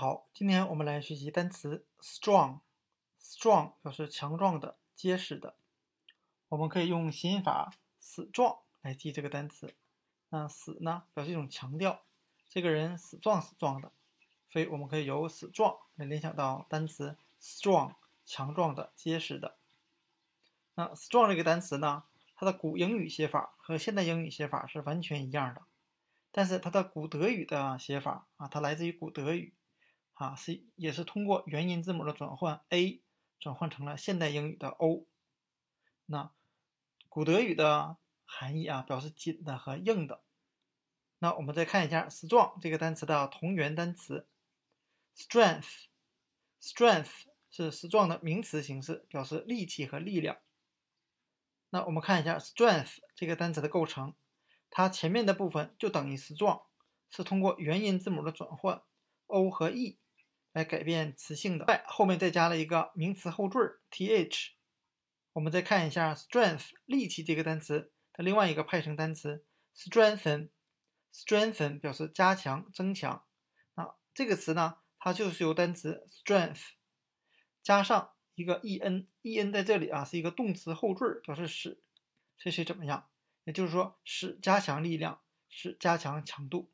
好，今天我们来学习单词 strong。strong 表示强壮的、结实的。我们可以用谐音法“死壮”来记这个单词。那“死”呢，表示一种强调，这个人死壮死壮的，所以我们可以由“死壮”来联想到单词 strong，强壮的、结实的。那 strong 这个单词呢，它的古英语写法和现代英语写法是完全一样的，但是它的古德语的写法啊，它来自于古德语。啊，是也是通过元音字母的转换，a 转换成了现代英语的 o。那古德语的含义啊，表示紧的和硬的。那我们再看一下 strong 这个单词的同源单词，strength。strength 是 strong 的名词形式，表示力气和力量。那我们看一下 strength 这个单词的构成，它前面的部分就等于 strong，是通过元音字母的转换 o 和 e。来改变词性的，后面再加了一个名词后缀 th。我们再看一下 strength 力气这个单词的另外一个派生单词 strengthen。strengthen 表示加强、增强。那这个词呢，它就是由单词 strength 加上一个 en，en 在这里啊是一个动词后缀，表示使谁谁怎么样，也就是说使加强力量，使加强强度。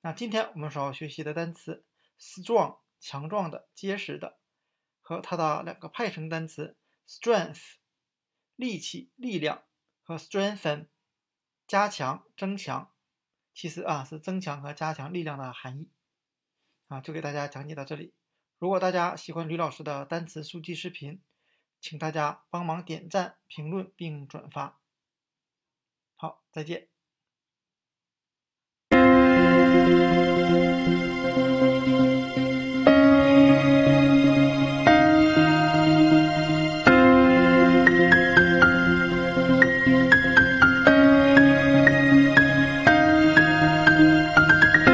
那今天我们所要学习的单词 strong。强壮的、结实的，和它的两个派生单词 strength 力气、力量和 strengthen 加强、增强，其实啊是增强和加强力量的含义啊，就给大家讲解到这里。如果大家喜欢吕老师的单词速记视频，请大家帮忙点赞、评论并转发。好，再见。